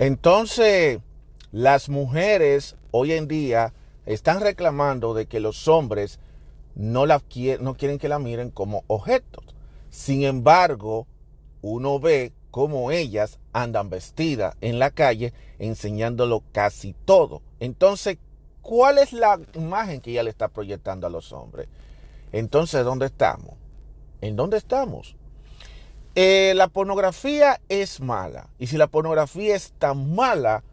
Entonces, las mujeres hoy en día están reclamando de que los hombres no, la, no quieren que la miren como objetos. Sin embargo, uno ve cómo ellas andan vestidas en la calle enseñándolo casi todo. Entonces, ¿cuál es la imagen que ella le está proyectando a los hombres? Entonces, ¿dónde estamos? ¿En dónde estamos? Eh, la pornografía es mala. Y si la pornografía es tan mala,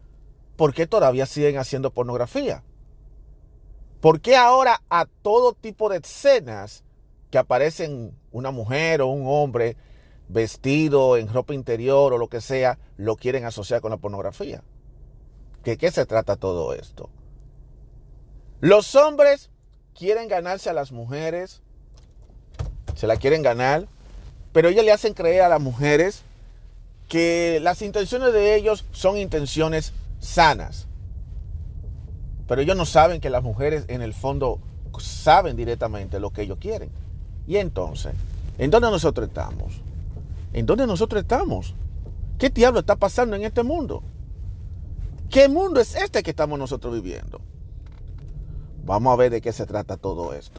¿por qué todavía siguen haciendo pornografía? ¿Por qué ahora a todo tipo de escenas que aparecen una mujer o un hombre vestido en ropa interior o lo que sea, lo quieren asociar con la pornografía? ¿De qué se trata todo esto? Los hombres quieren ganarse a las mujeres, se la quieren ganar, pero ellos le hacen creer a las mujeres que las intenciones de ellos son intenciones sanas. Pero ellos no saben que las mujeres en el fondo saben directamente lo que ellos quieren. Y entonces, ¿en dónde nosotros estamos? ¿En dónde nosotros estamos? ¿Qué diablo está pasando en este mundo? ¿Qué mundo es este que estamos nosotros viviendo? Vamos a ver de qué se trata todo esto.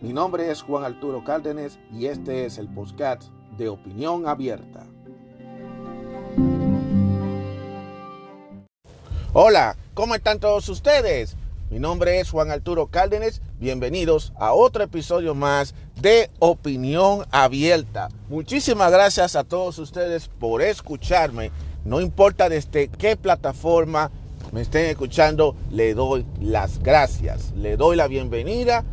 Mi nombre es Juan Arturo Cárdenas y este es el podcast de Opinión Abierta. Hola, ¿cómo están todos ustedes? Mi nombre es Juan Arturo Cárdenas. Bienvenidos a otro episodio más de Opinión Abierta. Muchísimas gracias a todos ustedes por escucharme. No importa desde qué plataforma me estén escuchando, le doy las gracias. Le doy la bienvenida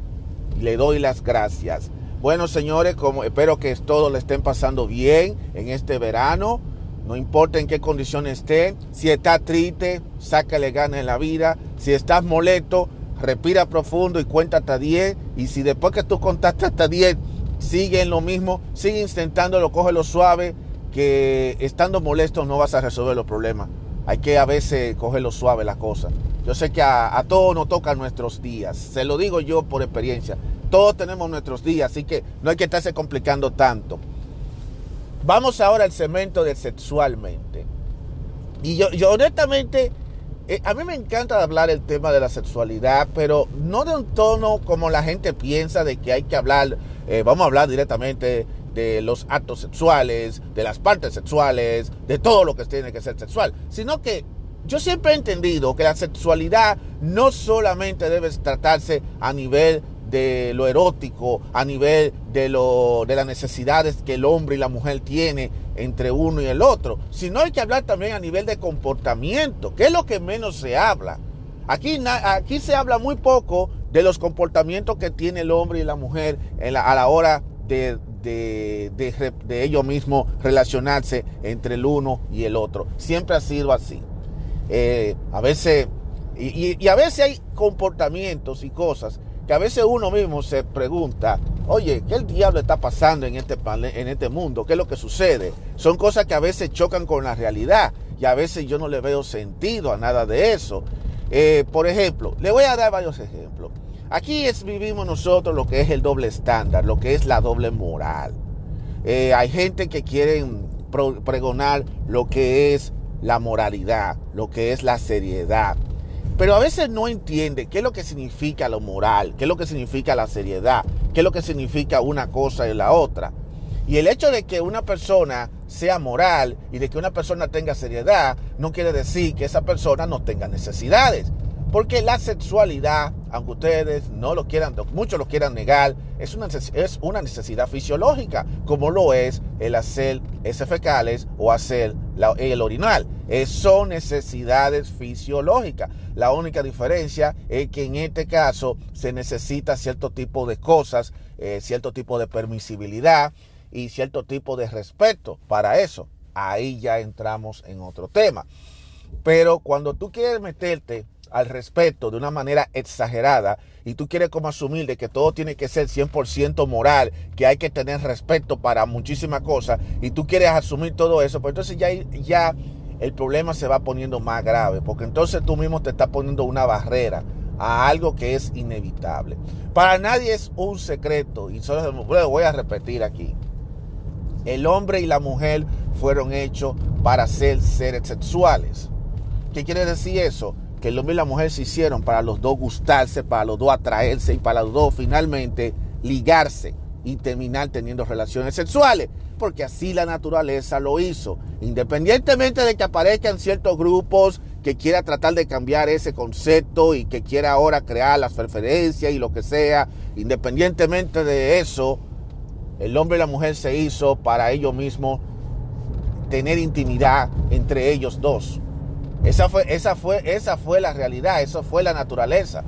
le doy las gracias. Bueno, señores, como espero que todo le estén pasando bien en este verano. No importa en qué condiciones esté, si está triste, sácale ganas en la vida. Si estás molesto, respira profundo y cuenta hasta 10. Y si después que tú contaste hasta 10, sigue en lo mismo, sigue intentándolo, cógelo suave, que estando molesto no vas a resolver los problemas. Hay que a veces cogerlo suave la cosa. Yo sé que a, todos nos tocan nuestros días. Se lo digo yo por experiencia. Todos tenemos nuestros días, así que no hay que estarse complicando tanto. Vamos ahora al cemento de sexualmente. Y yo, yo honestamente, eh, a mí me encanta hablar el tema de la sexualidad, pero no de un tono como la gente piensa de que hay que hablar, eh, vamos a hablar directamente de los actos sexuales, de las partes sexuales, de todo lo que tiene que ser sexual, sino que yo siempre he entendido que la sexualidad no solamente debe tratarse a nivel de lo erótico, a nivel de, lo, de las necesidades que el hombre y la mujer tienen entre uno y el otro, sino hay que hablar también a nivel de comportamiento, que es lo que menos se habla. Aquí, aquí se habla muy poco de los comportamientos que tiene el hombre y la mujer a la hora de, de, de, ellos mismos relacionarse entre el uno y el otro. Siempre ha sido así. Eh, a veces, y, a veces hay comportamientos y cosas que a veces uno mismo se pregunta, oye, ¿qué el diablo está pasando en este, en este mundo? ¿Qué es lo que sucede? Son cosas que a veces chocan con la realidad y a veces yo no le veo sentido a nada de eso. Eh, por ejemplo, le voy a dar varios ejemplos. Aquí es, vivimos nosotros lo que es el doble estándar, lo que es la doble moral. Eh, hay gente que quieren pregonar lo que es la moralidad, lo que es la seriedad. Pero a veces no entiende qué es lo que significa lo moral, qué es lo que significa la seriedad, qué es lo que significa una cosa y la otra. Y el hecho de que una persona sea moral y de que una persona tenga seriedad no quiere decir que esa persona no tenga necesidades. Porque la sexualidad, aunque ustedes no lo quieran, muchos lo quieran negar, es una, es una necesidad fisiológica, como lo es el hacer ese fecales o hacer el orinal. son necesidades fisiológicas. La única diferencia es que en este caso se necesita cierto tipo de cosas, eh, cierto tipo de permisibilidad y cierto tipo de respeto para eso. Ahí ya entramos en otro tema. Pero cuando tú quieres meterte al respeto de una manera exagerada y tú quieres como asumir de que todo tiene que ser 100% moral, que hay que tener respeto para muchísimas cosas y tú quieres asumir todo eso, pues entonces ya, ya el problema se va poniendo más grave, porque entonces tú mismo te estás poniendo una barrera a algo que es inevitable. Para nadie es un secreto, y solo lo voy a repetir aquí. El hombre y la mujer fueron hechos para ser seres sexuales. ¿Qué quiere decir eso? Que el hombre y la mujer se hicieron para los dos gustarse, para los dos atraerse y para los dos finalmente ligarse y terminar teniendo relaciones sexuales porque así la naturaleza lo hizo. Independientemente de que aparezcan ciertos grupos que quiera tratar de cambiar ese concepto y que quiera ahora crear las preferencias y lo que sea, independientemente de eso, el hombre y la mujer se hizo para ellos mismos tener intimidad entre ellos dos. Esa fue, esa fue, esa fue la realidad, eso fue la naturaleza.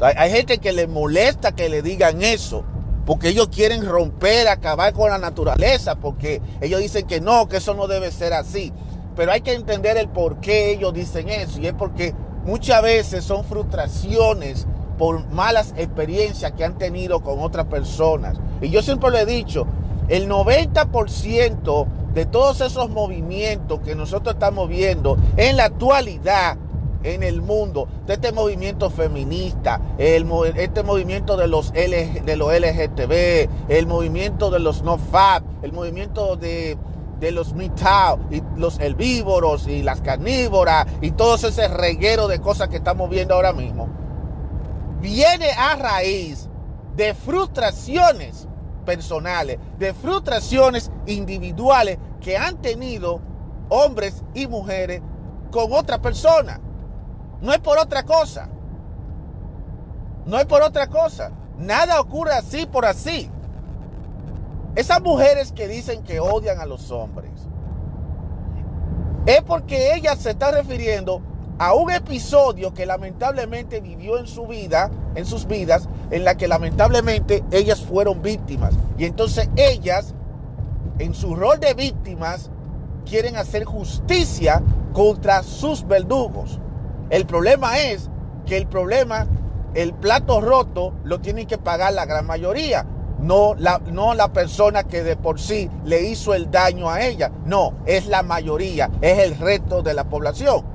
Hay gente que le molesta que le digan eso, porque ellos quieren romper, acabar con la naturaleza, porque ellos dicen que no, que eso no debe ser así. Pero hay que entender el por qué ellos dicen eso, y es porque muchas veces son frustraciones por malas experiencias que han tenido con otras personas. Y yo siempre le he dicho, el 90% de todos esos movimientos que nosotros estamos viendo en la actualidad en el mundo, de este movimiento feminista, este movimiento de los, de los LGTB, el movimiento de los no fab, el movimiento de, de los mitad y los herbívoros y las carnívoras y todo ese reguero de cosas que estamos viendo ahora mismo, viene a raíz de frustraciones personales, de frustraciones individuales que han tenido hombres y mujeres con otra persona. No es por otra cosa. No es por otra cosa. Nada ocurre así por así. Esas mujeres que dicen que odian a los hombres, es porque ellas se están refiriendo a un episodio que lamentablemente vivió en su vida, en sus vidas, en la que lamentablemente ellas fueron víctimas. Y entonces ellas, en su rol de víctimas, quieren hacer justicia contra sus verdugos. El problema es que el problema, el plato roto, lo tienen que pagar la gran mayoría. No la, no la persona que de por sí le hizo el daño a ella. No, es la mayoría, es el resto de la población.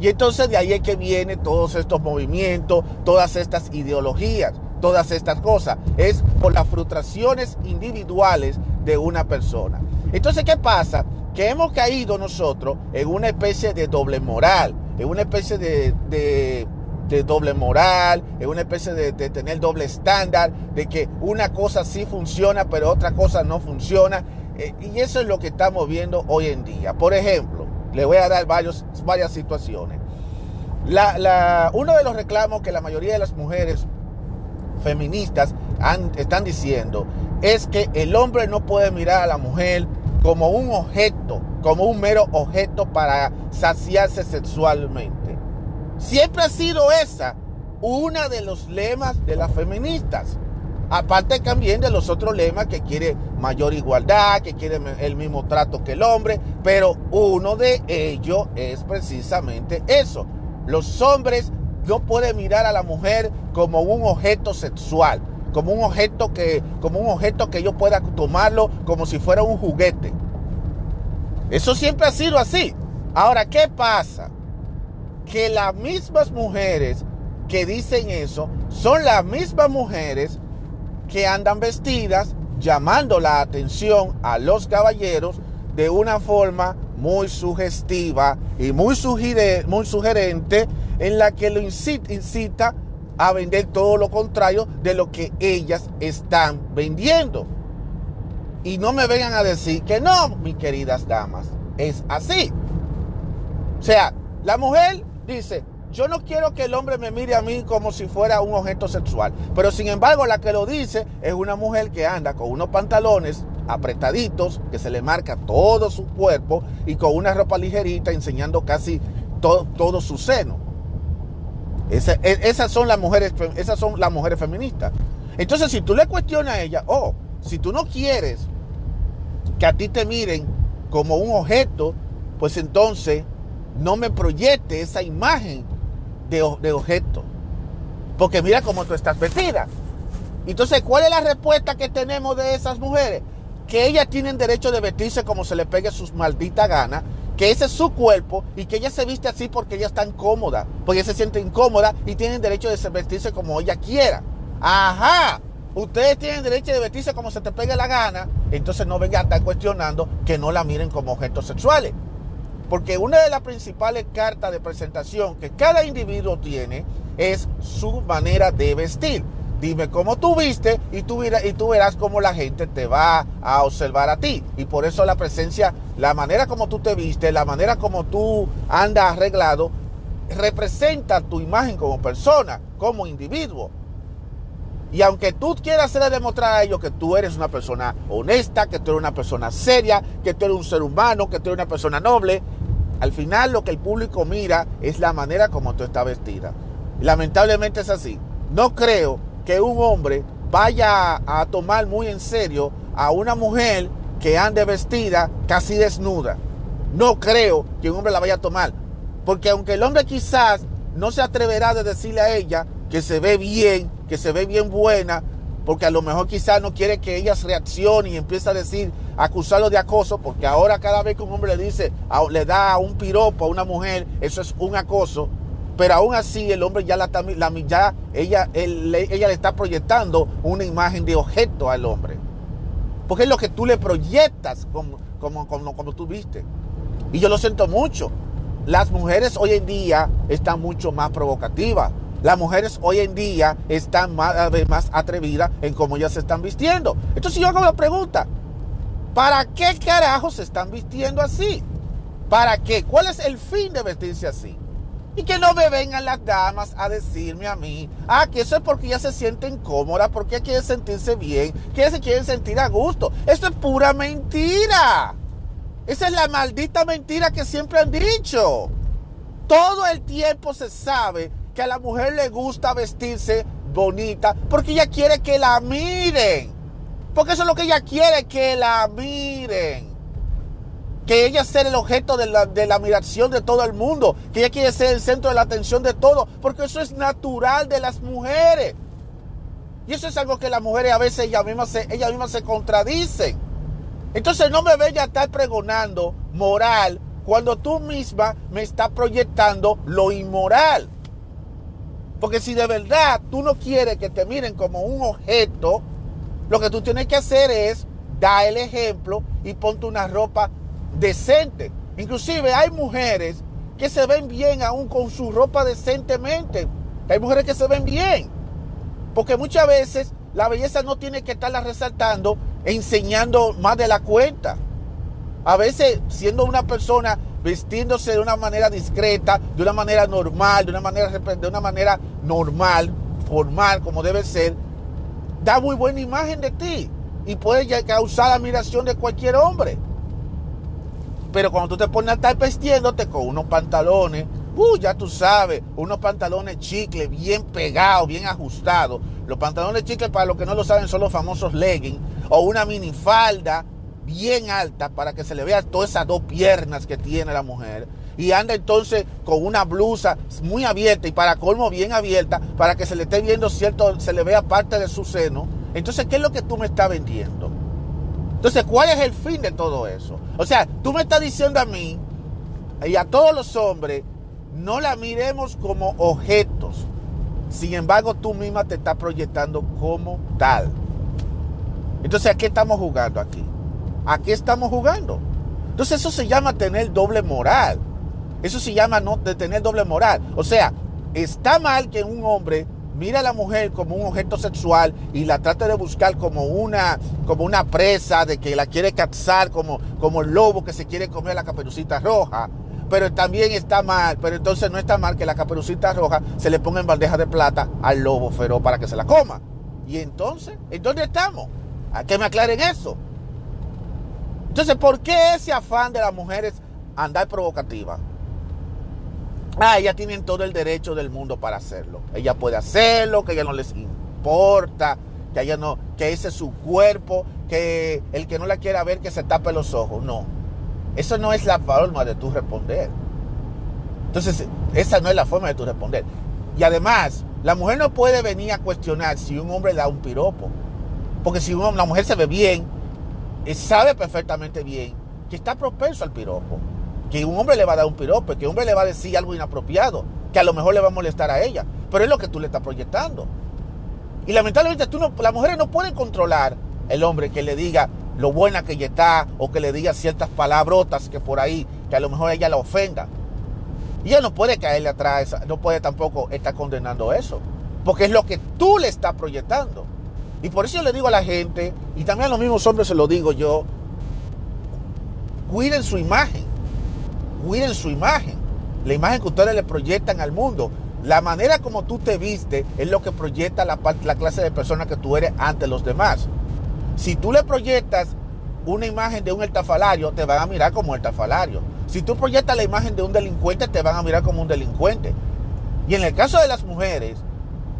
Y entonces de ahí es que vienen todos estos movimientos, todas estas ideologías, todas estas cosas. Es por las frustraciones individuales de una persona. Entonces, ¿qué pasa? Que hemos caído nosotros en una especie de doble moral es una especie de, doble moral, es una especie de, tener doble estándar, de que una cosa sí funciona, pero otra cosa no funciona. Eh, y eso es lo que estamos viendo hoy en día. Por ejemplo, le voy a dar varios, varias situaciones. uno de los reclamos que la mayoría de las mujeres feministas están diciendo es que el hombre no puede mirar a la mujer como un objeto, como un mero objeto para saciarse sexualmente. Siempre ha sido esa una de los lemas de las feministas. Aparte también de los otros lemas que quiere mayor igualdad, que quiere el mismo trato que el hombre, pero uno de ellos es precisamente eso. Los hombres no pueden mirar a la mujer como un objeto sexual como un objeto que, como un objeto que yo pueda tomarlo como si fuera un juguete. Eso siempre ha sido así. Ahora, ¿qué pasa? Que las mismas mujeres que dicen eso son las mismas mujeres que andan vestidas llamando la atención a los caballeros de una forma muy sugestiva y muy, muy sugerente en la que lo incita a vender todo lo contrario de lo que ellas están vendiendo. Y no me vengan a decir que no, mis queridas damas, es así. O sea, la mujer dice, yo no quiero que el hombre me mire a mí como si fuera un objeto sexual. Pero sin embargo, la que lo dice es una mujer que anda con unos pantalones apretaditos, que se le marca todo su cuerpo y con una ropa ligerita enseñando casi todo, todo su seno. E, esas son las mujeres, esas son las mujeres feministas. Entonces, si tú le cuestionas a ella, oh, si tú no quieres que a ti te miren como un objeto, pues entonces no me proyecte esa imagen de, de objeto. Porque mira cómo tú estás vestida. Entonces, ¿cuál es la respuesta que tenemos de esas mujeres? Que ellas tienen derecho de vestirse como se le pegue sus malditas ganas, que ese es su cuerpo y que ella se viste así porque ella está incómoda, porque ella se siente incómoda y tienen derecho de vestirse como ella quiera. Ajá, ustedes tienen derecho de vestirse como se te pegue la gana, entonces no vengan a estar cuestionando que no la miren como objetos sexuales. Porque una de las principales cartas de presentación que cada individuo tiene es su manera de vestir. Dime cómo tú viste y tú, y tú verás cómo la gente te va a observar a ti. Y por eso la presencia, la manera como tú te viste, la manera como tú andas arreglado, representa tu imagen como persona, como individuo. Y aunque tú quieras hacerle demostrar a ellos que tú eres una persona honesta, que tú eres una persona seria, que tú eres un ser humano, que tú eres una persona noble, al final lo que el público mira es la manera como tú estás vestida. Lamentablemente es así. No creo que un hombre vaya a tomar muy en serio a una mujer que ande vestida casi desnuda. No creo que un hombre la vaya a tomar. Porque aunque el hombre quizás no se atreverá de decirle a ella que se ve bien, que se ve bien buena, porque a lo mejor quizás no quiere que ella reaccione y empiece a decir, acusarlo de acoso, porque ahora cada vez que un hombre le dice, le da un piropo a una mujer, eso es un acoso, pero aún así el hombre ya la, ya ella, ella le está proyectando una imagen de objeto al hombre. Porque es lo que tú le proyectas como, como, como, como tú viste. Y yo lo siento mucho. Las mujeres hoy en día están mucho más provocativas. Las mujeres hoy en día están más, más atrevidas en cómo ellas se están vistiendo. Entonces yo hago la pregunta, ¿para qué carajo se están vistiendo así? ¿Para qué? ¿Cuál es el fin de vestirse así? Y que no me vengan las damas a decirme a mí, ah, que eso es porque ya se sienten cómodas, porque quieren sentirse bien, que se quieren sentir a gusto. Esto es pura mentira. Esa es la maldita mentira que siempre han dicho. Todo el tiempo se sabe que a la mujer le gusta vestirse bonita porque ella quiere que la miren. Porque eso es lo que ella quiere, que la miren que ella sea el objeto de la, admiración de todo el mundo, que ella quiere ser el centro de la atención de todo, porque eso es natural de las mujeres. Y eso es algo que las mujeres a veces ellas mismas se, ellas mismas se contradicen. Entonces no me vaya a estar pregonando moral cuando tú misma me estás proyectando lo inmoral. Porque si de verdad tú no quieres que te miren como un objeto, lo que tú tienes que hacer es dar el ejemplo y ponte una ropa decente. Inclusive hay mujeres que se ven bien aún con su ropa decentemente. Hay mujeres que se ven bien. Porque muchas veces la belleza no tiene que estarla resaltando, enseñando más de la cuenta. A veces siendo una persona vestiéndose de una manera discreta, de una manera normal, de una manera, de una manera normal, formal, como debe ser, da muy buena imagen de ti y puede causar admiración de cualquier hombre. Pero cuando tú te pones a estar vestiéndote con unos pantalones, uh, ya tú sabes, unos pantalones chicle bien pegados, bien ajustados. Los pantalones chicle, para los que no lo saben, son los famosos leggings. O una minifalda bien alta para que se le vea todas esas dos piernas que tiene la mujer. Y anda entonces con una blusa muy abierta y para colmo bien abierta para que se le esté viendo cierto, se le vea parte de su seno. Entonces, ¿qué es lo que tú me estás vendiendo? Entonces, ¿cuál es el fin de todo eso? O sea, tú me estás diciendo a mí y a todos los hombres, no la miremos como objetos. Sin embargo, tú misma te estás proyectando como tal. Entonces, ¿a qué estamos jugando aquí? ¿A qué estamos jugando? Entonces, eso se llama tener doble moral. Eso se llama no tener doble moral. O sea, está mal que un hombre mira a la mujer como un objeto sexual y la trata de buscar como una, como una presa, de que la quiere cazar como, como el lobo que se quiere comer la caperucita roja. Pero también está mal, pero entonces no está mal que la caperucita roja se le ponga en bandeja de plata al lobo feroz para que se la coma. Y entonces, ¿en dónde estamos? A que me aclaren eso. Entonces, ¿por qué ese afán de las mujeres andar provocativa? Ah, ellas tienen todo el derecho del mundo para hacerlo. Ella puede hacerlo, que ella no les importa, que ella no, que ese es su cuerpo, que el que no la quiera ver que se tape los ojos. No. Eso no es la forma de tú responder. Entonces, esa no es la forma de tú responder. Y además, la mujer no puede venir a cuestionar si un hombre da un piropo. Porque si una mujer se ve bien, eh, sabe perfectamente bien que está propenso al piropo. Que un hombre le va a dar un piropo, que un hombre le va a decir algo inapropiado, que a lo mejor le va a molestar a ella. Pero es lo que tú le estás proyectando. Y lamentablemente tú no, las mujeres no pueden controlar el hombre que le diga lo buena que ella está o que le diga ciertas palabrotas que por ahí, que a lo mejor ella la ofenda. Ella no puede caerle atrás, no puede tampoco estar condenando eso, porque es lo que tú le estás proyectando. Y por eso yo le digo a la gente, y también a los mismos hombres se lo digo yo, cuiden su imagen, cuiden su imagen, la imagen que ustedes le proyectan al mundo. La manera como tú te viste es lo que proyecta la, la clase de persona que tú eres ante los demás. Si tú le proyectas una imagen de un estafalario, te van a mirar como un estafalario. Si tú proyectas la imagen de un delincuente, te van a mirar como un delincuente. Y en el caso de las mujeres,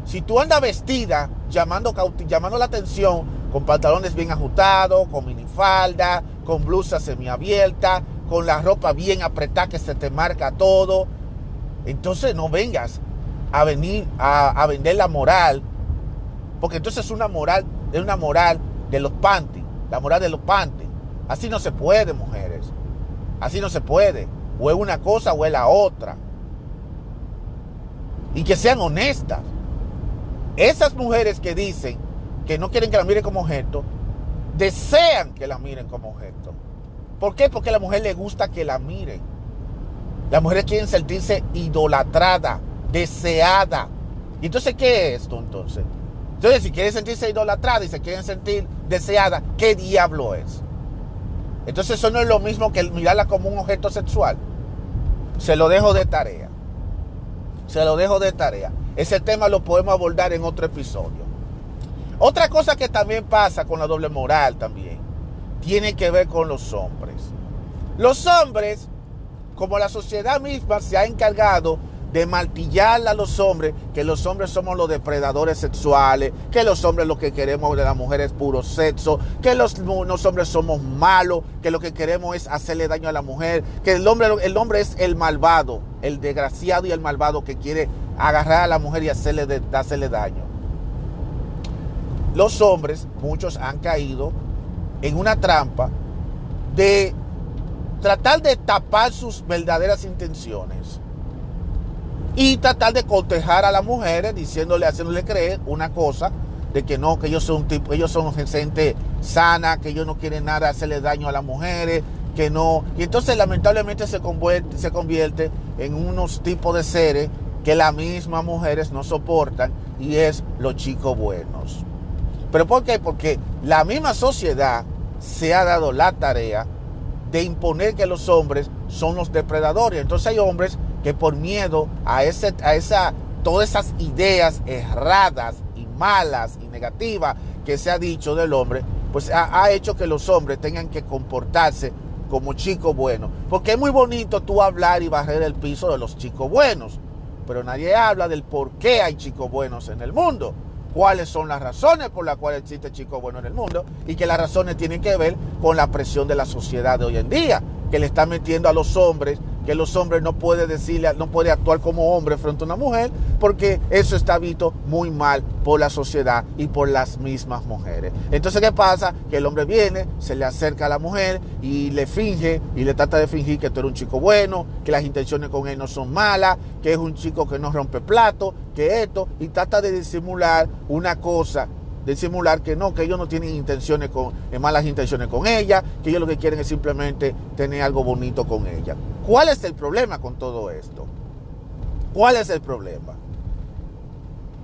si tú andas vestida llamando, llamando la atención con pantalones bien ajustados, con minifalda, con blusa semiabierta, con la ropa bien apretada que se te marca todo, entonces no vengas a venir a, vender la moral, porque entonces es una moral, es una moral de los panties, la moral de los panties. Así no se puede, mujeres. Así no se puede. O es una cosa o es la otra. Y que sean honestas. Esas mujeres que dicen que no quieren que la miren como objeto, desean que la miren como objeto. ¿Por qué? Porque a la mujer le gusta que la miren. Las mujeres quieren sentirse idolatrada, deseada. ¿Y entonces qué es esto entonces? Entonces, si quieren sentirse idolatrada y se quieren sentir deseada, ¿qué diablo es? Entonces eso no es lo mismo que mirarla como un objeto sexual. Se lo dejo de tarea. Se lo dejo de tarea. Ese tema lo podemos abordar en otro episodio. Otra cosa que también pasa con la doble moral también, tiene que ver con los hombres. Los hombres, como la sociedad misma se ha encargado de martillar a los hombres, que los hombres somos los depredadores sexuales, que los hombres lo que queremos de la mujer es puro sexo, que los, hombres somos malos, que lo que queremos es hacerle daño a la mujer, que el hombre, el hombre es el malvado, el desgraciado y el malvado que quiere agarrar a la mujer y hacerle, hacerle daño. Los hombres, muchos han caído en una trampa de tratar de tapar sus verdaderas intenciones y tratar de cotejar a las mujeres diciéndole, haciéndole creer una cosa de que no, que ellos son un tipo, ellos son gente sana, que ellos no quieren nada hacerle daño a las mujeres, que no. Y entonces lamentablemente se convierte, se convierte en unos tipos de seres que las mismas mujeres no soportan y es los chicos buenos. ¿Pero por qué? Porque la misma sociedad se ha dado la tarea de imponer que los hombres son los depredadores. Entonces hay hombres que por miedo a, ese, a esa, todas esas ideas erradas y malas y negativas que se ha dicho del hombre, pues ha, ha hecho que los hombres tengan que comportarse como chicos buenos. Porque es muy bonito tú hablar y barrer el piso de los chicos buenos, pero nadie habla del por qué hay chicos buenos en el mundo cuáles son las razones por las cuales existe chicos buenos en el mundo y que las razones tienen que ver con la presión de la sociedad de hoy en día, que le está metiendo a los hombres que los hombres no puede decirle, no puede actuar como hombre frente a una mujer, porque eso está visto muy mal por la sociedad y por las mismas mujeres. Entonces, ¿qué pasa? Que el hombre viene, se le acerca a la mujer y le finge y le trata de fingir que tú eres un chico bueno, que las intenciones con él no son malas, que es un chico que no rompe plato, que esto, y trata de disimular una cosa de simular que no, que ellos no tienen intenciones con, eh, malas intenciones con ella, que ellos lo que quieren es simplemente tener algo bonito con ella. ¿Cuál es el problema con todo esto? ¿Cuál es el problema?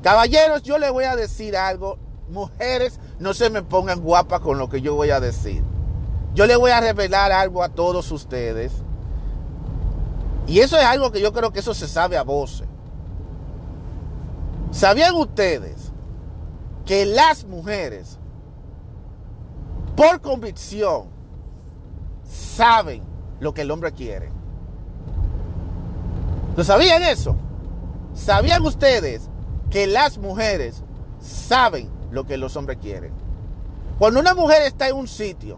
Caballeros, yo les voy a decir algo. Mujeres, no se me pongan guapas con lo que yo voy a decir. Yo les voy a revelar algo a todos ustedes. Y eso es algo que yo creo que eso se sabe a voces. ¿Sabían ustedes que las mujeres, por convicción, saben lo que el hombre quiere. ¿Lo sabían eso? ¿Sabían ustedes que las mujeres saben lo que los hombres quieren? Cuando una mujer está en un sitio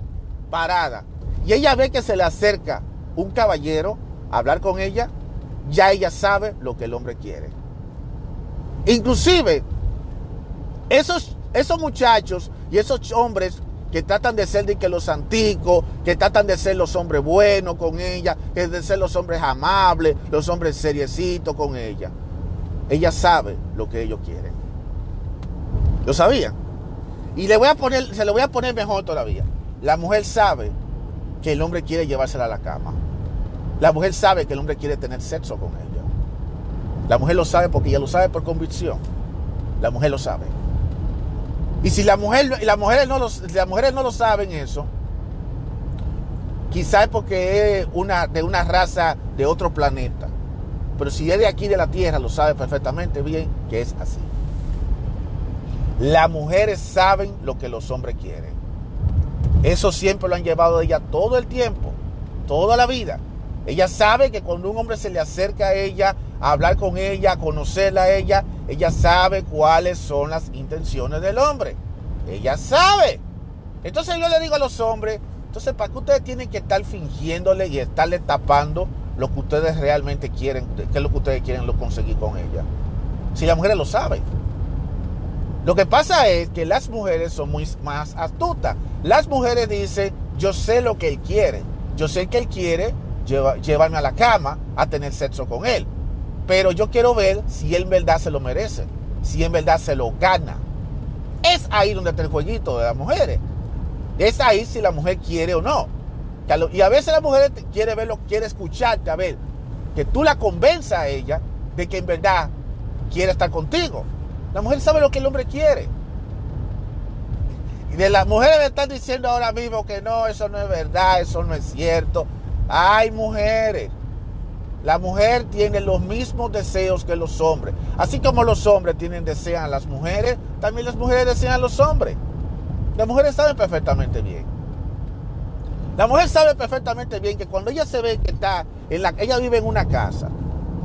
parada y ella ve que se le acerca un caballero a hablar con ella, ya ella sabe lo que el hombre quiere. Inclusive, esos, esos muchachos y esos hombres que tratan de ser de que los antiguos, que tratan de ser los hombres buenos con ella, que de ser los hombres amables, los hombres seriecitos con ella. Ella sabe lo que ellos quieren. ¿Lo sabían? Y le voy a poner, se lo voy a poner mejor todavía. La mujer sabe que el hombre quiere llevársela a la cama. La mujer sabe que el hombre quiere tener sexo con ella. La mujer lo sabe porque ella lo sabe por convicción. La mujer lo sabe. Y si las mujeres no lo, saben eso, quizás es porque es una, de una raza de otro planeta. Pero si es de aquí de la Tierra, lo sabe perfectamente bien que es así. Las mujeres saben lo que los hombres quieren. Eso siempre lo han llevado ella todo el tiempo, toda la vida. Ella sabe que cuando un hombre se le acerca a ella, hablar con ella, conocerla a ella, ella sabe cuáles son las intenciones del hombre. Ella sabe. Entonces yo le digo a los hombres, entonces ¿para qué ustedes tienen que estar fingiéndole y estarle tapando lo que ustedes realmente quieren, qué es lo que ustedes quieren conseguir con ella? Si las mujeres lo saben. Lo que pasa es que las mujeres son muy más astutas. Las mujeres dicen, yo sé lo que él quiere. Yo sé que él quiere llevarme a la cama a tener sexo con él. Pero yo quiero ver si en verdad se lo merece, si en verdad se lo gana. Es ahí donde está el jueguito de las mujeres. Es ahí si la mujer quiere o no. Y a veces la mujer quiere verlo, quiere escucharte, a ver, que tú la convenzas a ella de que en verdad quiere estar contigo. La mujer sabe lo que el hombre quiere. Y de las mujeres me están diciendo ahora mismo que no, eso no es verdad, eso no es cierto. Hay mujeres. La mujer tiene los mismos deseos que los hombres. Así como los hombres tienen desean a las mujeres, también las mujeres desean a los hombres. Las mujeres saben perfectamente bien. La mujer sabe perfectamente bien que cuando ella se ve que está, en la, ella vive en una casa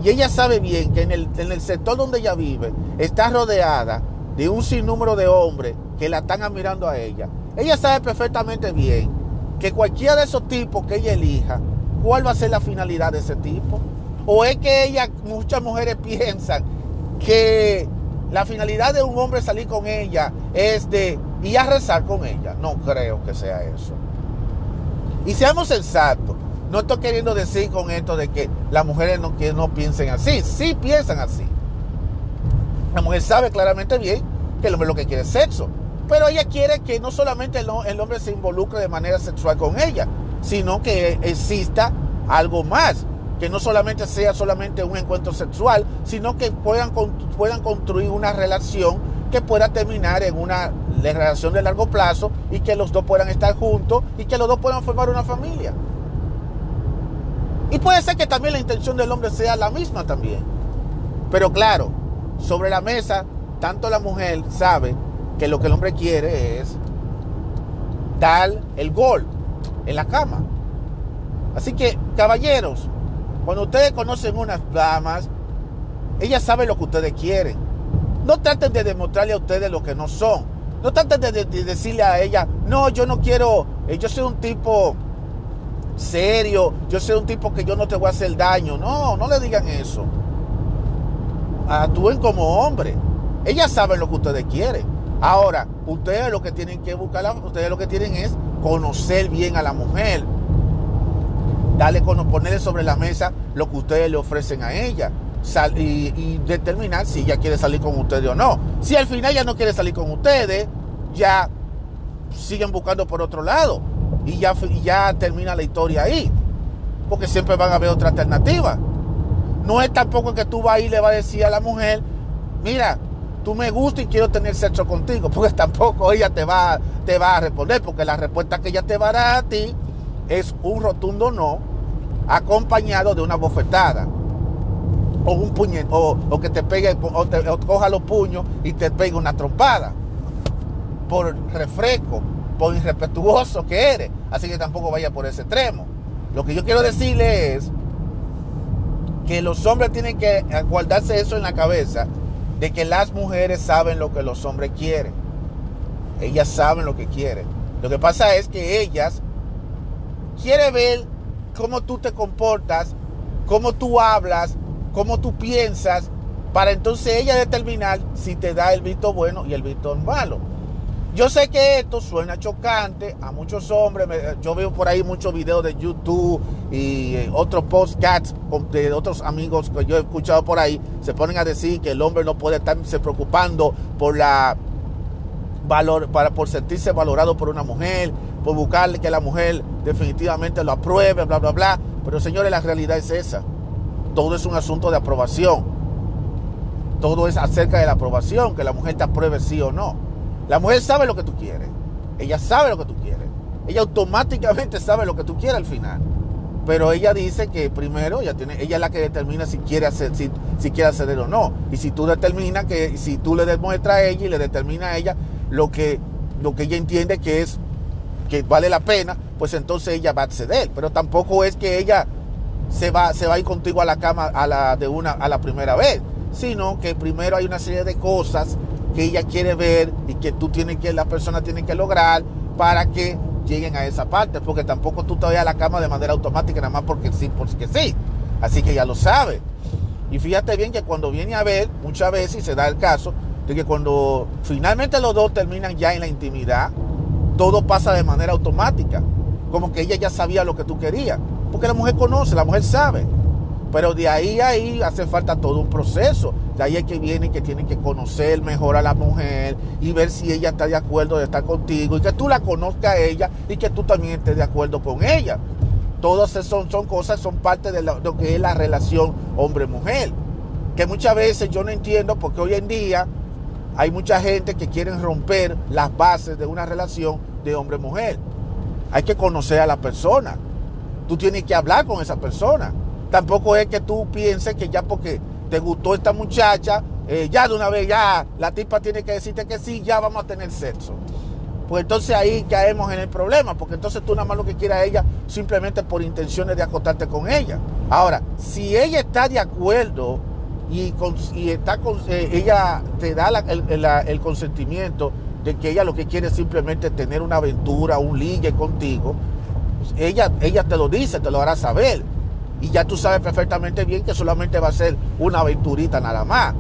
y ella sabe bien que en el, en el sector donde ella vive está rodeada de un sinnúmero de hombres que la están admirando a ella. Ella sabe perfectamente bien que cualquiera de esos tipos que ella elija, ¿cuál va a ser la finalidad de ese tipo? ¿O es que ella, muchas mujeres piensan que la finalidad de un hombre salir con ella es de ir a rezar con ella? No creo que sea eso. Y seamos sensatos. No estoy queriendo decir con esto de que las mujeres no, que no piensen así. Sí piensan así. La mujer sabe claramente bien que el hombre lo que quiere es sexo. Pero ella quiere que no solamente el, hombre se involucre de manera sexual con ella, sino que exista algo más. Que no solamente sea solamente un encuentro sexual, sino que puedan, puedan construir una relación que pueda terminar en una relación de largo plazo y que los dos puedan estar juntos y que los dos puedan formar una familia. Y puede ser que también la intención del hombre sea la misma también. Pero claro, sobre la mesa, tanto la mujer sabe que lo que el hombre quiere es dar el gol en la cama. Así que, caballeros, cuando ustedes conocen unas damas, ellas saben lo que ustedes quieren. No traten de demostrarle a ustedes lo que no son. No traten de, decirle a ella, no, yo no quiero, eh, yo soy un tipo serio, yo soy un tipo que yo no te voy a hacer daño. No, no le digan eso. Actúen como hombre. Ellas saben lo que ustedes quieren. Ahora, ustedes lo que tienen que buscar, ustedes lo que tienen es conocer bien a la mujer. Darle, ponerle sobre la mesa lo que ustedes le ofrecen a ella. y, determinar si ella quiere salir con ustedes o no. Si al final ella no quiere salir con ustedes, ya siguen buscando por otro lado y ya, ya termina la historia ahí. Porque siempre van a haber otra alternativa. No es tampoco que tú vas y le vas a decir a la mujer, mira, tú me gustas y quiero tener sexo contigo, porque tampoco ella te va, te va a responder, porque la respuesta que ella te va a dar a ti es un rotundo no, acompañado de una bofetada. O un puñet, o, que te pegue, o, te, coja los puños y te pegue una trompada. Por refresco, por irrespetuoso que eres. Así que tampoco vaya por ese extremo. Lo que yo quiero decirle es que los hombres tienen que guardarse eso en la cabeza de que las mujeres saben lo que los hombres quieren. Ellas saben lo que quieren. Lo que pasa es que ellas quieren ver cómo tú te comportas, cómo tú hablas, cómo tú piensas, para entonces ella determinar si te da el visto bueno y el visto malo. Yo sé que esto suena chocante a muchos hombres. Yo veo por ahí muchos videos de YouTube y eh, otros podcasts de otros amigos que yo he escuchado por ahí. Se ponen a decir que el hombre no puede estarse preocupando por la valor, para, por sentirse valorado por una mujer, por buscarle que la mujer definitivamente lo apruebe, bla, bla, bla. Pero señores, la realidad es esa. Todo es un asunto de aprobación. Todo es acerca de la aprobación, que la mujer te apruebe sí o no. La mujer sabe lo que tú quieres. Ella sabe lo que tú quieres. Ella automáticamente sabe lo que tú quieres al final. Pero ella dice que primero ella, tiene, ella es la que determina si quiere, hacer, si, si quiere acceder o no. Y si tú determinas que, si tú le demuestras a ella y le determina a ella lo que, lo que ella entiende que es que vale la pena, pues entonces ella va a acceder. Pero tampoco es que ella se va, se va a ir contigo a la cama a la, de una, a la primera vez, sino que primero hay una serie de cosas que ella quiere ver y que tú tienes que, la persona tiene que lograr para que lleguen a esa parte, porque tampoco tú te vayas a la cama de manera automática, nada más porque sí, porque sí. Así que ya lo sabe. Y fíjate bien que cuando viene a ver, muchas veces, se da el caso, de que cuando finalmente los dos terminan ya en la intimidad, todo pasa de manera automática. Como que ella ya sabía lo que tú querías. Porque la mujer conoce, la mujer sabe. Pero de ahí a ahí hace falta todo un proceso. De ahí es que viene que tiene que conocer mejor a la mujer y ver si ella está de acuerdo de estar contigo y que tú la conozcas a ella y que tú también estés de acuerdo con ella. Todas son, son cosas, son parte de lo que es la relación hombre-mujer. Que muchas veces yo no entiendo porque hoy en día hay mucha gente que quiere romper las bases de una relación de hombre-mujer. Hay que conocer a la persona. Tú tienes que hablar con esa persona. Tampoco es que tú pienses que ya porque te gustó esta muchacha, eh, ya de una vez ya la tipa tiene que decirte que sí, ya vamos a tener sexo. Pues entonces ahí caemos en el problema, porque entonces tú nada más lo que quieras a ella simplemente por intenciones de acostarte con ella. Ahora, si ella está de acuerdo y, está con, eh, ella te da el, consentimiento de que ella lo que quiere es simplemente tener una aventura, un ligue contigo, ella, ella te lo dice, te lo hará saber y ya tú sabes perfectamente bien que solamente va a ser una aventurita nada más.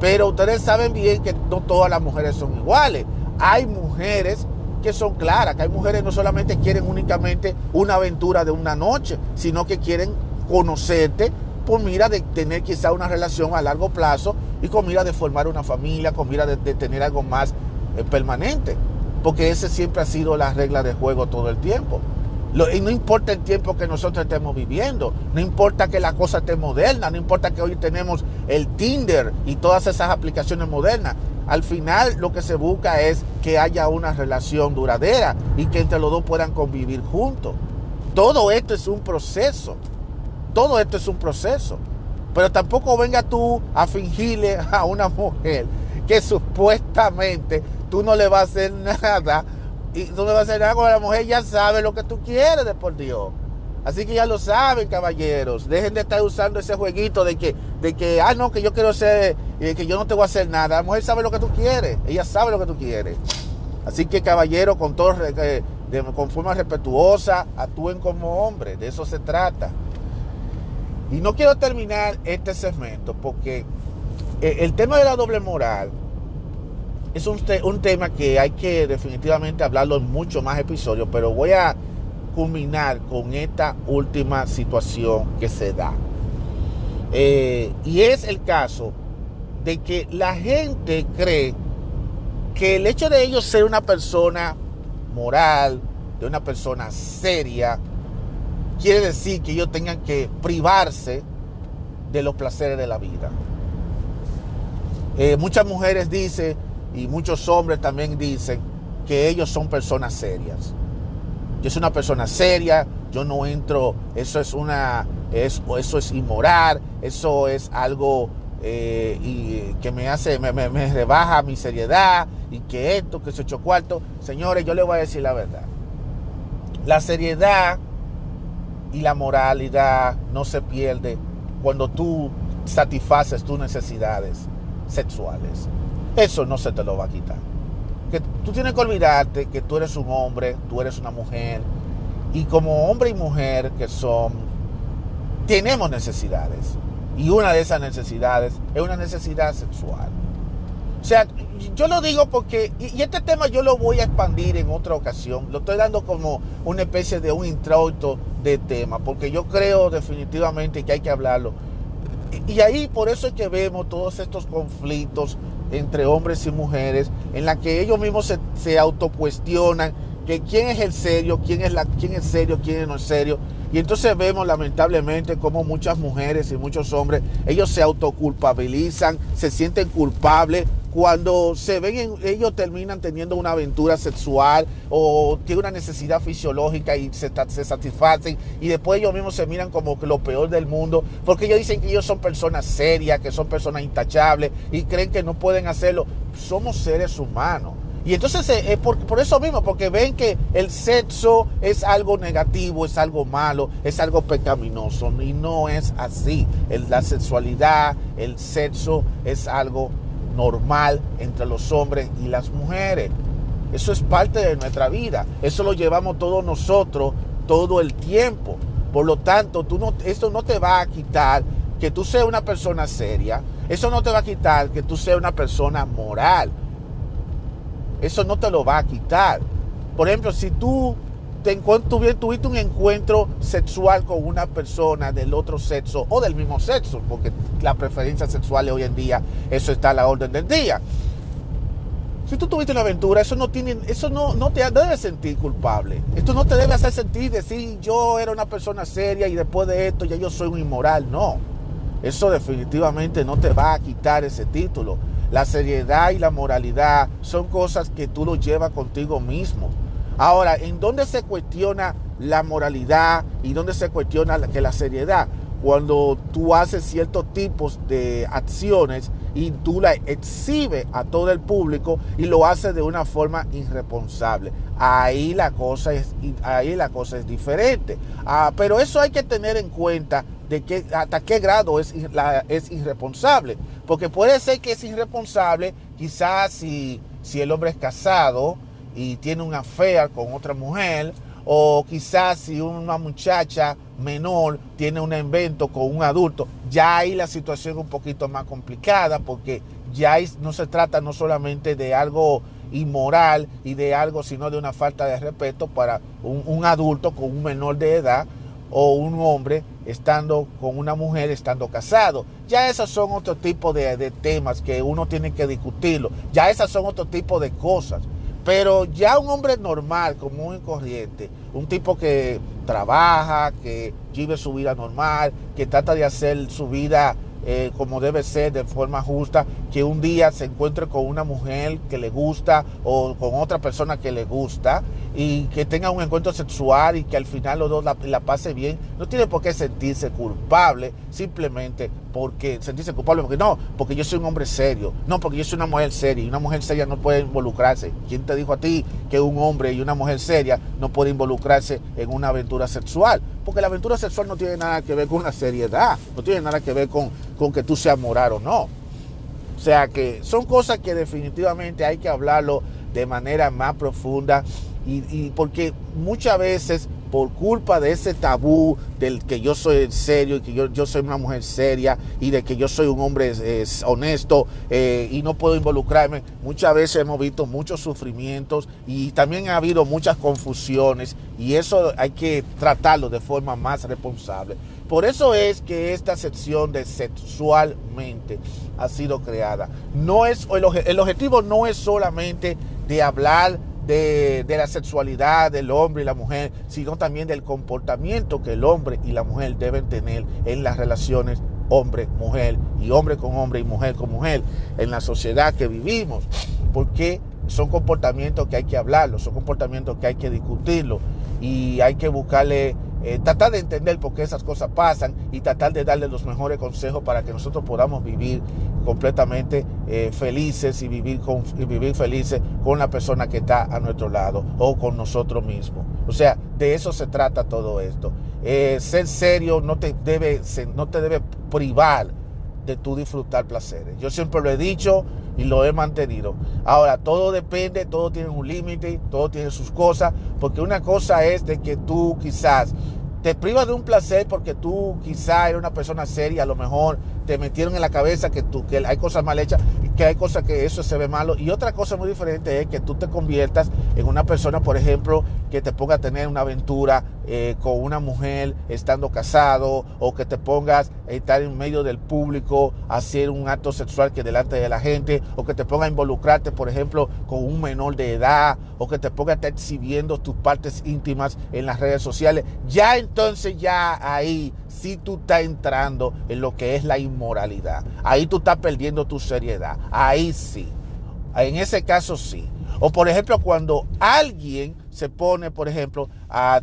Pero ustedes saben bien que no todas las mujeres son iguales. Hay mujeres que son claras, que hay mujeres que no solamente quieren únicamente una aventura de una noche, sino que quieren conocerte por mira de tener quizá una relación a largo plazo y con mira de formar una familia, con mira de, tener algo más eh, permanente. Porque ese siempre ha sido la regla de juego todo el tiempo y no importa el tiempo que nosotros estemos viviendo, no importa que la cosa esté moderna, no importa que hoy tenemos el Tinder y todas esas aplicaciones modernas. Al final lo que se busca es que haya una relación duradera y que entre los dos puedan convivir juntos. Todo esto es un proceso. Todo esto es un proceso. Pero tampoco venga tú a fingirle a una mujer que supuestamente tú no le vas a hacer nada y tú no vas a hacer nada con la mujer, ya sabe lo que tú quieres de por Dios. Así que ya lo saben, caballeros. Dejen de estar usando ese jueguito de que, de que ah, no, que yo quiero ser, eh, que yo no te voy a hacer nada. La mujer sabe lo que tú quieres. Ella sabe lo que tú quieres. Así que, caballeros, con, todo, de, con forma respetuosa, actúen como hombres. De eso se trata. Y no quiero terminar este segmento porque eh, el tema de la doble moral es un, tema que hay que definitivamente hablarlo en muchos más episodios, pero voy a culminar con esta última situación que se da. Eh, y es el caso de que la gente cree que el hecho de ellos ser una persona moral, de una persona seria, quiere decir que ellos tengan que privarse de los placeres de la vida. Eh, muchas mujeres dicen, y muchos hombres también dicen que ellos son personas serias. Yo soy una persona seria, yo no entro, eso es una, eso, eso es inmoral, eso es algo eh, y que me hace, me, rebaja mi seriedad y que esto, que se ocho cuarto. Señores, yo les voy a decir la verdad. La seriedad y la moralidad no se pierde cuando tú satisfaces tus necesidades sexuales. Eso no se te lo va a quitar. que tú tienes que olvidarte que tú eres un hombre, tú eres una mujer, y como hombre y mujer que son, tenemos necesidades. Y una de esas necesidades es una necesidad sexual. O sea, yo lo digo porque, y este tema yo lo voy a expandir en otra ocasión, lo estoy dando como una especie de un introito de tema, porque yo creo definitivamente que hay que hablarlo. Y ahí por eso es que vemos todos estos conflictos entre hombres y mujeres, en la que ellos mismos se, autocuestionan que quién es el serio, quién es, la, quién es serio, quién no es serio. Y entonces vemos lamentablemente como muchas mujeres y muchos hombres, ellos se autoculpabilizan, se sienten culpables cuando se ven, en, ellos terminan teniendo una aventura sexual o tienen una necesidad fisiológica y se, satisfacen y después ellos mismos se miran como lo peor del mundo porque ellos dicen que ellos son personas serias, que son personas intachables y creen que no pueden hacerlo. Somos seres humanos. Y entonces eh, por, por, eso mismo, porque ven que el sexo es algo negativo, es algo malo, es algo pecaminoso. Y no es así. La sexualidad, el sexo es algo normal entre los hombres y las mujeres. Eso es parte de nuestra vida. Eso lo llevamos todos nosotros todo el tiempo. Por lo tanto, tú no, esto no te va a quitar que tú seas una persona seria. Eso no te va a quitar que tú seas una persona moral. Eso no te lo va a quitar. Por ejemplo, si tú te tuviste un encuentro sexual con una persona del otro sexo o del mismo sexo, porque la preferencia sexual hoy en día, eso está a la orden del día. Si tú tuviste una aventura, eso no tiene, eso no, no te debe sentir culpable. Esto no te debe hacer sentir decir yo era una persona seria y después de esto ya yo soy un inmoral. No. Eso definitivamente no te va a quitar ese título. La seriedad y la moralidad son cosas que tú lo llevas contigo mismo. Ahora, ¿en dónde se cuestiona la moralidad y dónde se cuestiona que la seriedad? Cuando tú haces ciertos tipos de acciones y tú la exhibes a todo el público y lo haces de una forma irresponsable. Ahí la cosa es, ahí la cosa es diferente. Ah, pero eso hay que tener en cuenta de que, hasta qué grado es, es irresponsable. Porque puede ser que es irresponsable quizás si, si el hombre es casado y tiene una fea con otra mujer, o quizás si una muchacha menor tiene un evento con un adulto, ya ahí la situación es un poquito más complicada porque ya no se trata no solamente de algo inmoral y de algo, sino de una falta de respeto para un, un adulto con un menor de edad o un hombre estando con una mujer estando casado. Ya esos son otro tipo de, de temas que uno tiene que discutirlo. Ya esas son otro tipo de cosas. Pero ya un hombre normal, común y corriente, un tipo que trabaja, que vive su vida normal, que trata de hacer su vida eh, como debe ser, de forma justa, que un día se encuentre con una mujer que le gusta o con otra persona que le gusta y que tenga un encuentro sexual y que al final los dos la, la pase bien, no tiene por qué sentirse culpable simplemente porque sentirse culpable, porque no, porque yo soy un hombre serio, no, porque yo soy una mujer seria y una mujer seria no puede involucrarse. ¿Quién te dijo a ti que un hombre y una mujer seria no puede involucrarse en una aventura sexual? Porque la aventura sexual no tiene nada que ver con la seriedad, no tiene nada que ver con, con que tú seas moral o no. O sea que son cosas que definitivamente hay que hablarlo de manera más profunda y, porque muchas veces por culpa de ese tabú del que yo soy serio y que yo, yo soy una mujer seria y de que yo soy un hombre honesto eh, y no puedo involucrarme, muchas veces hemos visto muchos sufrimientos y también ha habido muchas confusiones y eso hay que tratarlo de forma más responsable. Por eso es que esta sección de sexualmente ha sido creada. No es, el, objetivo no es solamente de hablar de, de, la sexualidad del hombre y la mujer, sino también del comportamiento que el hombre y la mujer deben tener en las relaciones hombre-mujer y hombre con hombre y mujer con mujer en la sociedad que vivimos. Porque son comportamientos que hay que hablarlos, son comportamientos que hay que discutirlos y hay que buscarle eh, tratar de entender por qué esas cosas pasan y tratar de darle los mejores consejos para que nosotros podamos vivir completamente eh, felices y vivir, con, y vivir felices con la persona que está a nuestro lado o con nosotros mismos. O sea, de eso se trata todo esto. Eh, ser serio no te, debe, no te debe privar de tu disfrutar placeres. Yo siempre lo he dicho y lo he mantenido. Ahora, todo depende, todo tiene un límite, todo tiene sus cosas, porque una cosa es de que tú quizás te privas de un placer porque tú quizás eres una persona seria, a lo mejor te metieron en la cabeza que, tú, que hay cosas mal hechas que hay cosas que eso se ve malo. Y otra cosa muy diferente es que tú te conviertas en una persona, por ejemplo, que te ponga a tener una aventura eh, con una mujer estando casado o que te pongas a estar en medio del público hacer un acto sexual que delante de la gente o que te ponga a involucrarte, por ejemplo, con un menor de edad o que te ponga a estar exhibiendo tus partes íntimas en las redes sociales. Ya entonces ya ahí si tú estás entrando en lo que es la inmoralidad. Ahí tú estás perdiendo tu seriedad. Ahí sí. En ese caso sí. O por ejemplo, cuando alguien se pone, por ejemplo,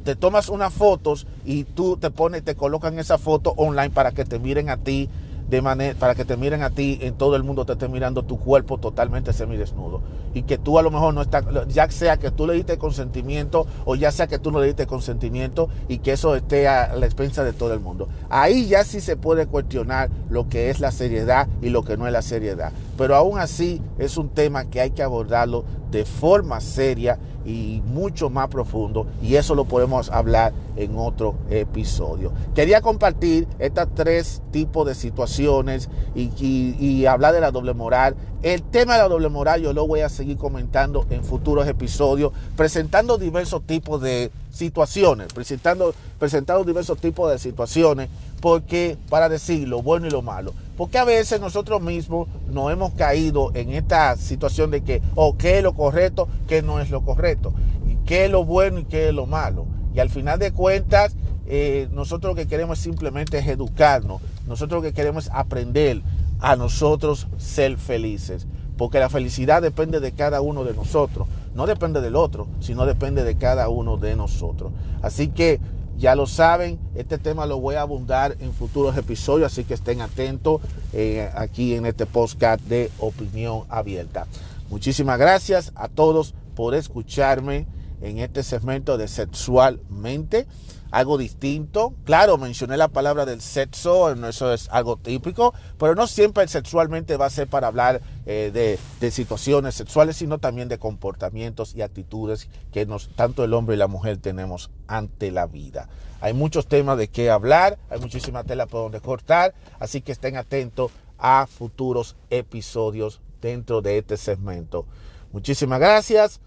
te tomas unas fotos y tú te pones, te colocan esa foto online para que te miren a ti de manera para que te miren a ti, en todo el mundo te esté mirando tu cuerpo totalmente semidesnudo. Y que tú a lo mejor no estás, ya sea que tú le diste consentimiento o ya sea que tú no le diste consentimiento y que eso esté a la expensa de todo el mundo. Ahí ya sí se puede cuestionar lo que es la seriedad y lo que no es la seriedad. Pero aún así es un tema que hay que abordarlo de forma seria y mucho más profundo y eso lo podemos hablar en otro episodio. Quería compartir estos tres tipos de situaciones y, hablar de la doble moral. El tema de la doble moral yo lo voy a seguir comentando en futuros episodios, presentando diversos tipos de situaciones, presentando, presentando diversos tipos de situaciones, porque para decir lo bueno y lo malo. Porque a veces nosotros mismos nos hemos caído en esta situación de que, o oh, qué es lo correcto, qué no es lo correcto, y qué es lo bueno y qué es lo malo. Y al final de cuentas, eh, nosotros lo que queremos simplemente es educarnos, nosotros lo que queremos es aprender a nosotros ser felices. Porque la felicidad depende de cada uno de nosotros. No depende del otro, sino depende de cada uno de nosotros. Así que ya lo saben, este tema lo voy a abundar en futuros episodios, así que estén atentos eh, aquí en este podcast de opinión abierta. Muchísimas gracias a todos por escucharme en este segmento de sexualmente algo distinto. Claro, mencioné la palabra del sexo, eso es algo típico, pero no siempre sexualmente va a ser para hablar eh, de, situaciones sexuales, sino también de comportamientos y actitudes que nos, tanto el hombre y la mujer tenemos ante la vida. Hay muchos temas de qué hablar, hay muchísima tela por donde cortar, así que estén atentos a futuros episodios dentro de este segmento. Muchísimas gracias.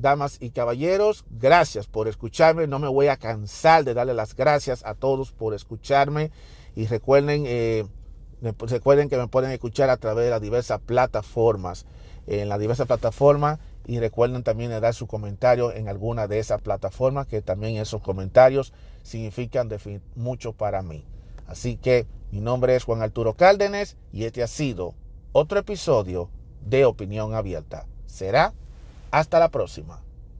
Damas y caballeros, gracias por escucharme. No me voy a cansar de darle las gracias a todos por escucharme. Y recuerden, eh, recuerden que me pueden escuchar a través de las diversas plataformas. En las diversas plataformas. Y recuerden también dar su comentario en alguna de esas plataformas, que también esos comentarios significan mucho para mí. Así que mi nombre es Juan Arturo Cárdenas y este ha sido otro episodio de Opinión Abierta. Será hasta la próxima.